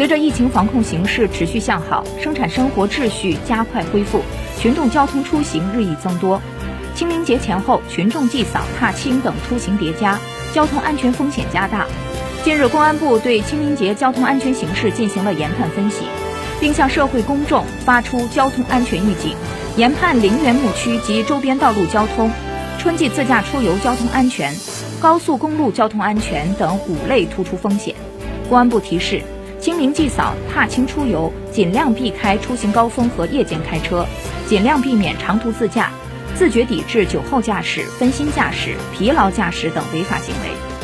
随着疫情防控形势持续向好，生产生活秩序加快恢复，群众交通出行日益增多。清明节前后，群众祭扫、踏青等出行叠加，交通安全风险加大。近日，公安部对清明节交通安全形势进行了研判分析，并向社会公众发出交通安全预警，研判陵园牧区及周边道路交通、春季自驾出游交通安全、高速公路交通安全等五类突出风险。公安部提示：清明祭扫、踏青出游，尽量避开出行高峰和夜间开车，尽量避免长途自驾，自觉抵制酒后驾驶、分心驾驶、疲劳驾驶等违法行为。